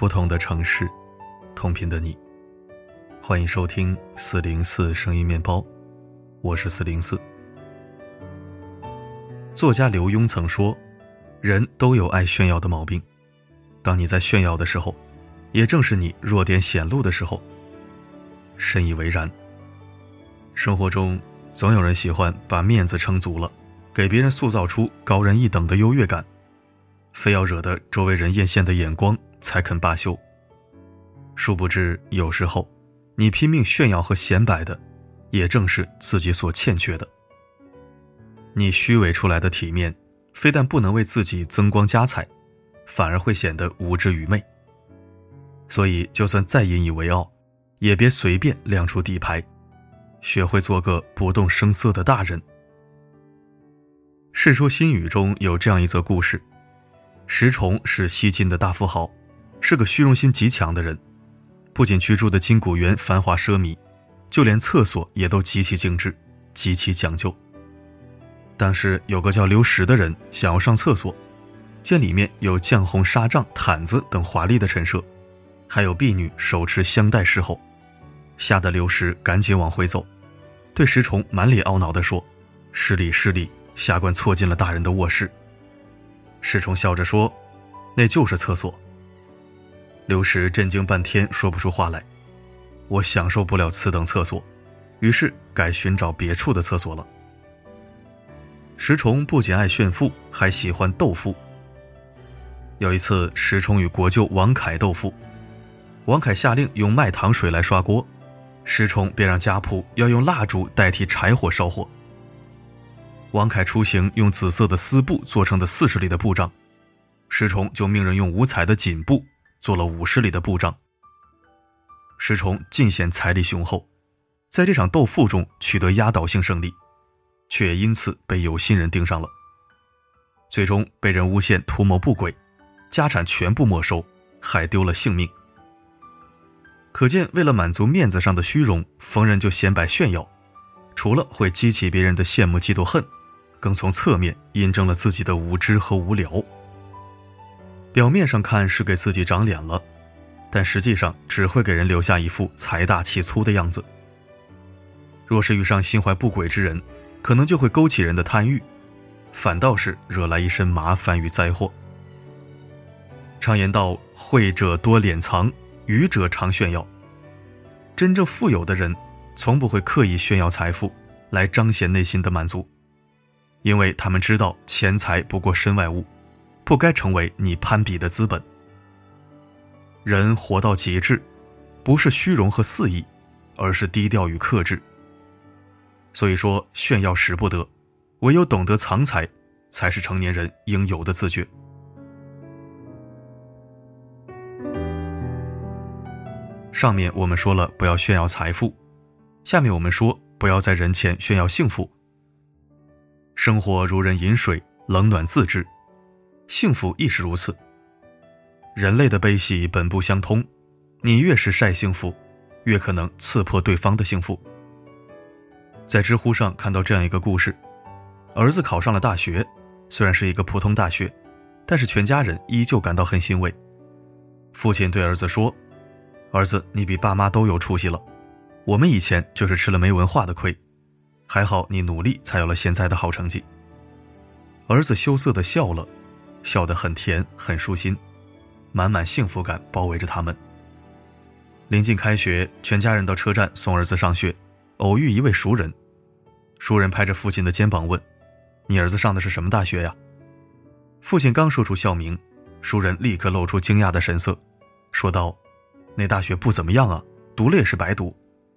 不同的城市，同频的你。欢迎收听四零四声音面包，我是四零四。作家刘墉曾说：“人都有爱炫耀的毛病，当你在炫耀的时候，也正是你弱点显露的时候。”深以为然。生活中总有人喜欢把面子撑足了，给别人塑造出高人一等的优越感。非要惹得周围人艳羡的眼光才肯罢休。殊不知，有时候你拼命炫耀和显摆的，也正是自己所欠缺的。你虚伪出来的体面，非但不能为自己增光加彩，反而会显得无知愚昧。所以，就算再引以为傲，也别随便亮出底牌，学会做个不动声色的大人。《世说新语》中有这样一则故事。石崇是西晋的大富豪，是个虚荣心极强的人。不仅居住的金谷园繁华奢靡，就连厕所也都极其精致，极其讲究。但是有个叫刘石的人想要上厕所，见里面有绛红纱帐、毯子等华丽的陈设，还有婢女手持香袋侍候，吓得刘石赶紧往回走，对石崇满脸懊恼地说：“失礼失礼，下官错进了大人的卧室。”石崇笑着说：“那就是厕所。”刘石震惊半天，说不出话来。我享受不了此等厕所，于是改寻找别处的厕所了。石崇不仅爱炫富，还喜欢斗富。有一次，石崇与国舅王凯斗富，王凯下令用麦糖水来刷锅，石崇便让家仆要用蜡烛代替柴火烧火。王凯出行用紫色的丝布做成的四十里的布帐，石崇就命人用五彩的锦布做了五十里的布帐。石崇尽显财力雄厚，在这场斗富中取得压倒性胜利，却也因此被有心人盯上了，最终被人诬陷图谋不轨，家产全部没收，还丢了性命。可见，为了满足面子上的虚荣，逢人就显摆炫耀，除了会激起别人的羡慕嫉妒恨。更从侧面印证了自己的无知和无聊。表面上看是给自己长脸了，但实际上只会给人留下一副财大气粗的样子。若是遇上心怀不轨之人，可能就会勾起人的贪欲，反倒是惹来一身麻烦与灾祸。常言道：“慧者多敛藏，愚者常炫耀。”真正富有的人，从不会刻意炫耀财富，来彰显内心的满足。因为他们知道钱财不过身外物，不该成为你攀比的资本。人活到极致，不是虚荣和肆意，而是低调与克制。所以说，炫耀使不得，唯有懂得藏财，才是成年人应有的自觉。上面我们说了不要炫耀财富，下面我们说不要在人前炫耀幸福。生活如人饮水，冷暖自知，幸福亦是如此。人类的悲喜本不相通，你越是晒幸福，越可能刺破对方的幸福。在知乎上看到这样一个故事：儿子考上了大学，虽然是一个普通大学，但是全家人依旧感到很欣慰。父亲对儿子说：“儿子，你比爸妈都有出息了，我们以前就是吃了没文化的亏。”还好你努力，才有了现在的好成绩。儿子羞涩的笑了，笑得很甜，很舒心，满满幸福感包围着他们。临近开学，全家人到车站送儿子上学，偶遇一位熟人。熟人拍着父亲的肩膀问：“你儿子上的是什么大学呀？”父亲刚说出校名，熟人立刻露出惊讶的神色，说道：“那大学不怎么样啊，读了也是白读，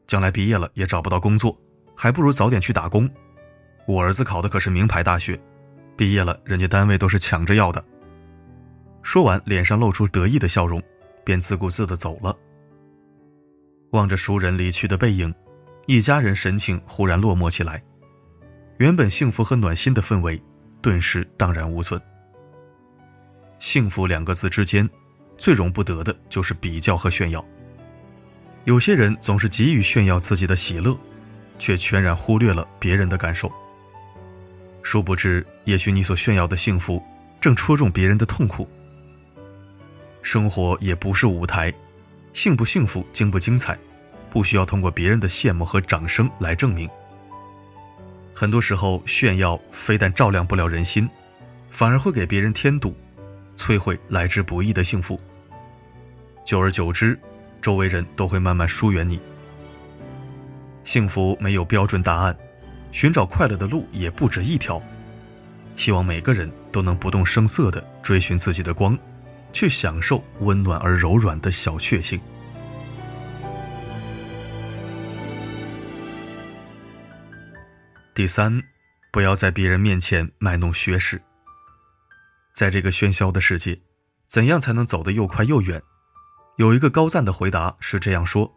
将来毕业了也找不到工作。”还不如早点去打工。我儿子考的可是名牌大学，毕业了人家单位都是抢着要的。说完，脸上露出得意的笑容，便自顾自的走了。望着熟人离去的背影，一家人神情忽然落寞起来。原本幸福和暖心的氛围，顿时荡然无存。幸福两个字之间，最容不得的就是比较和炫耀。有些人总是急于炫耀自己的喜乐。却全然忽略了别人的感受。殊不知，也许你所炫耀的幸福，正戳中别人的痛苦。生活也不是舞台，幸不幸福、精不精彩，不需要通过别人的羡慕和掌声来证明。很多时候，炫耀非但照亮不了人心，反而会给别人添堵，摧毁来之不易的幸福。久而久之，周围人都会慢慢疏远你。幸福没有标准答案，寻找快乐的路也不止一条。希望每个人都能不动声色地追寻自己的光，去享受温暖而柔软的小确幸。第三，不要在别人面前卖弄学识。在这个喧嚣的世界，怎样才能走得又快又远？有一个高赞的回答是这样说：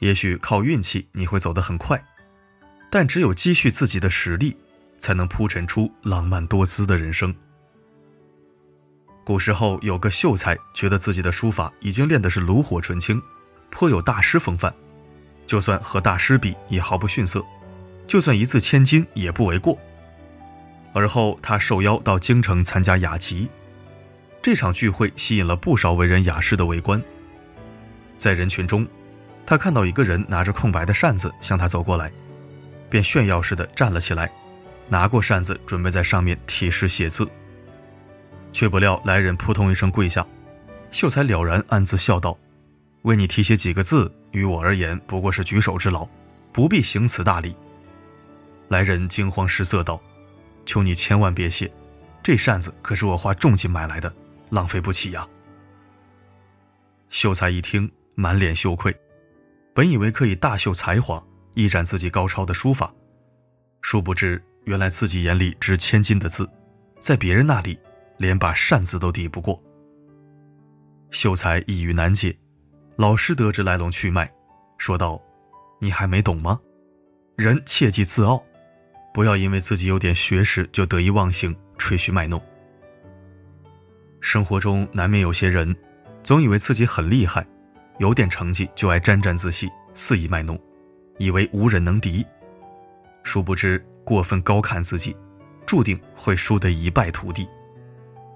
也许靠运气你会走得很快，但只有积蓄自己的实力。才能铺陈出浪漫多姿的人生。古时候有个秀才，觉得自己的书法已经练的是炉火纯青，颇有大师风范，就算和大师比也毫不逊色，就算一字千金也不为过。而后他受邀到京城参加雅集，这场聚会吸引了不少文人雅士的围观。在人群中，他看到一个人拿着空白的扇子向他走过来，便炫耀似的站了起来。拿过扇子，准备在上面题诗写字，却不料来人扑通一声跪下，秀才了然暗自笑道：“为你题写几个字，于我而言不过是举手之劳，不必行此大礼。”来人惊慌失色道：“求你千万别写，这扇子可是我花重金买来的，浪费不起呀。”秀才一听，满脸羞愧，本以为可以大秀才华，一展自己高超的书法，殊不知。原来自己眼里值千金的字，在别人那里连把扇子都抵不过。秀才一语难解，老师得知来龙去脉，说道：“你还没懂吗？人切忌自傲，不要因为自己有点学识就得意忘形、吹嘘卖弄。生活中难免有些人，总以为自己很厉害，有点成绩就爱沾沾自喜、肆意卖弄，以为无人能敌，殊不知。”过分高看自己，注定会输得一败涂地。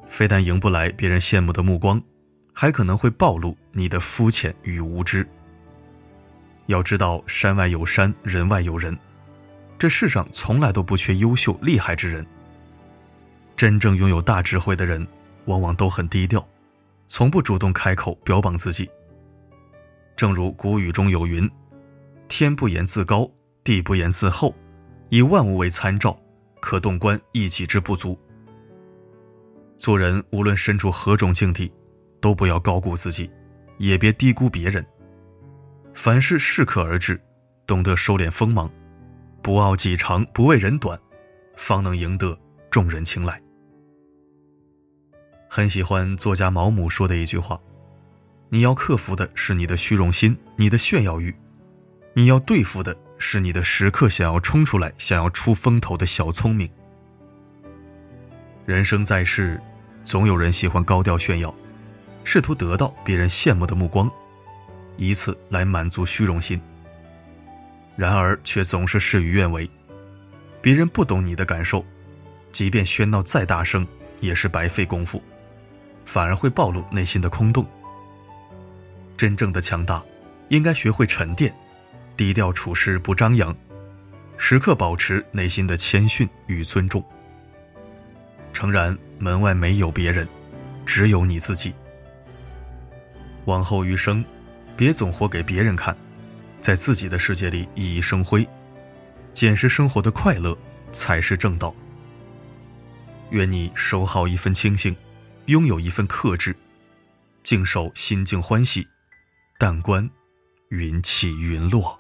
非但赢不来别人羡慕的目光，还可能会暴露你的肤浅与无知。要知道，山外有山，人外有人，这世上从来都不缺优秀厉害之人。真正拥有大智慧的人，往往都很低调，从不主动开口标榜自己。正如古语中有云：“天不言自高，地不言自厚。”以万物为参照，可洞观一己之不足。做人无论身处何种境地，都不要高估自己，也别低估别人。凡事适可而止，懂得收敛锋芒，不傲己长，不畏人短，方能赢得众人青睐。很喜欢作家毛姆说的一句话：“你要克服的是你的虚荣心，你的炫耀欲，你要对付的。”是你的时刻想要冲出来、想要出风头的小聪明。人生在世，总有人喜欢高调炫耀，试图得到别人羡慕的目光，以此来满足虚荣心。然而，却总是事与愿违。别人不懂你的感受，即便喧闹再大声，也是白费功夫，反而会暴露内心的空洞。真正的强大，应该学会沉淀。低调处事不张扬，时刻保持内心的谦逊与尊重。诚然，门外没有别人，只有你自己。往后余生，别总活给别人看，在自己的世界里熠熠生辉，捡拾生活的快乐才是正道。愿你守好一份清醒，拥有一份克制，静守心境欢喜，淡观云起云落。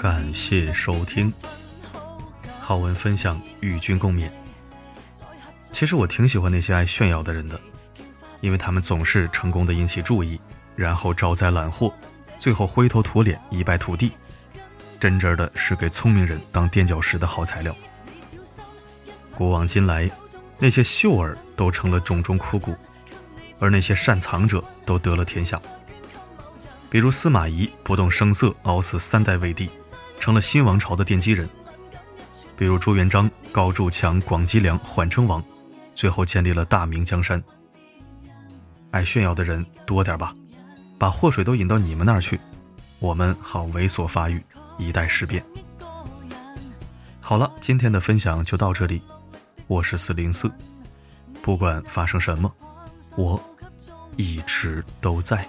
感谢收听，好文分享与君共勉。其实我挺喜欢那些爱炫耀的人的，因为他们总是成功的引起注意，然后招灾揽祸，最后灰头土脸，一败涂地。真真的是给聪明人当垫脚石的好材料。古往今来，那些秀儿都成了种种枯骨，而那些善藏者都得了天下。比如司马懿不动声色熬死三代魏帝，成了新王朝的奠基人；比如朱元璋高筑墙广积粮缓称王，最后建立了大明江山。爱炫耀的人多点吧，把祸水都引到你们那儿去，我们好猥琐发育，以待事变。好了，今天的分享就到这里，我是四零四，不管发生什么，我一直都在。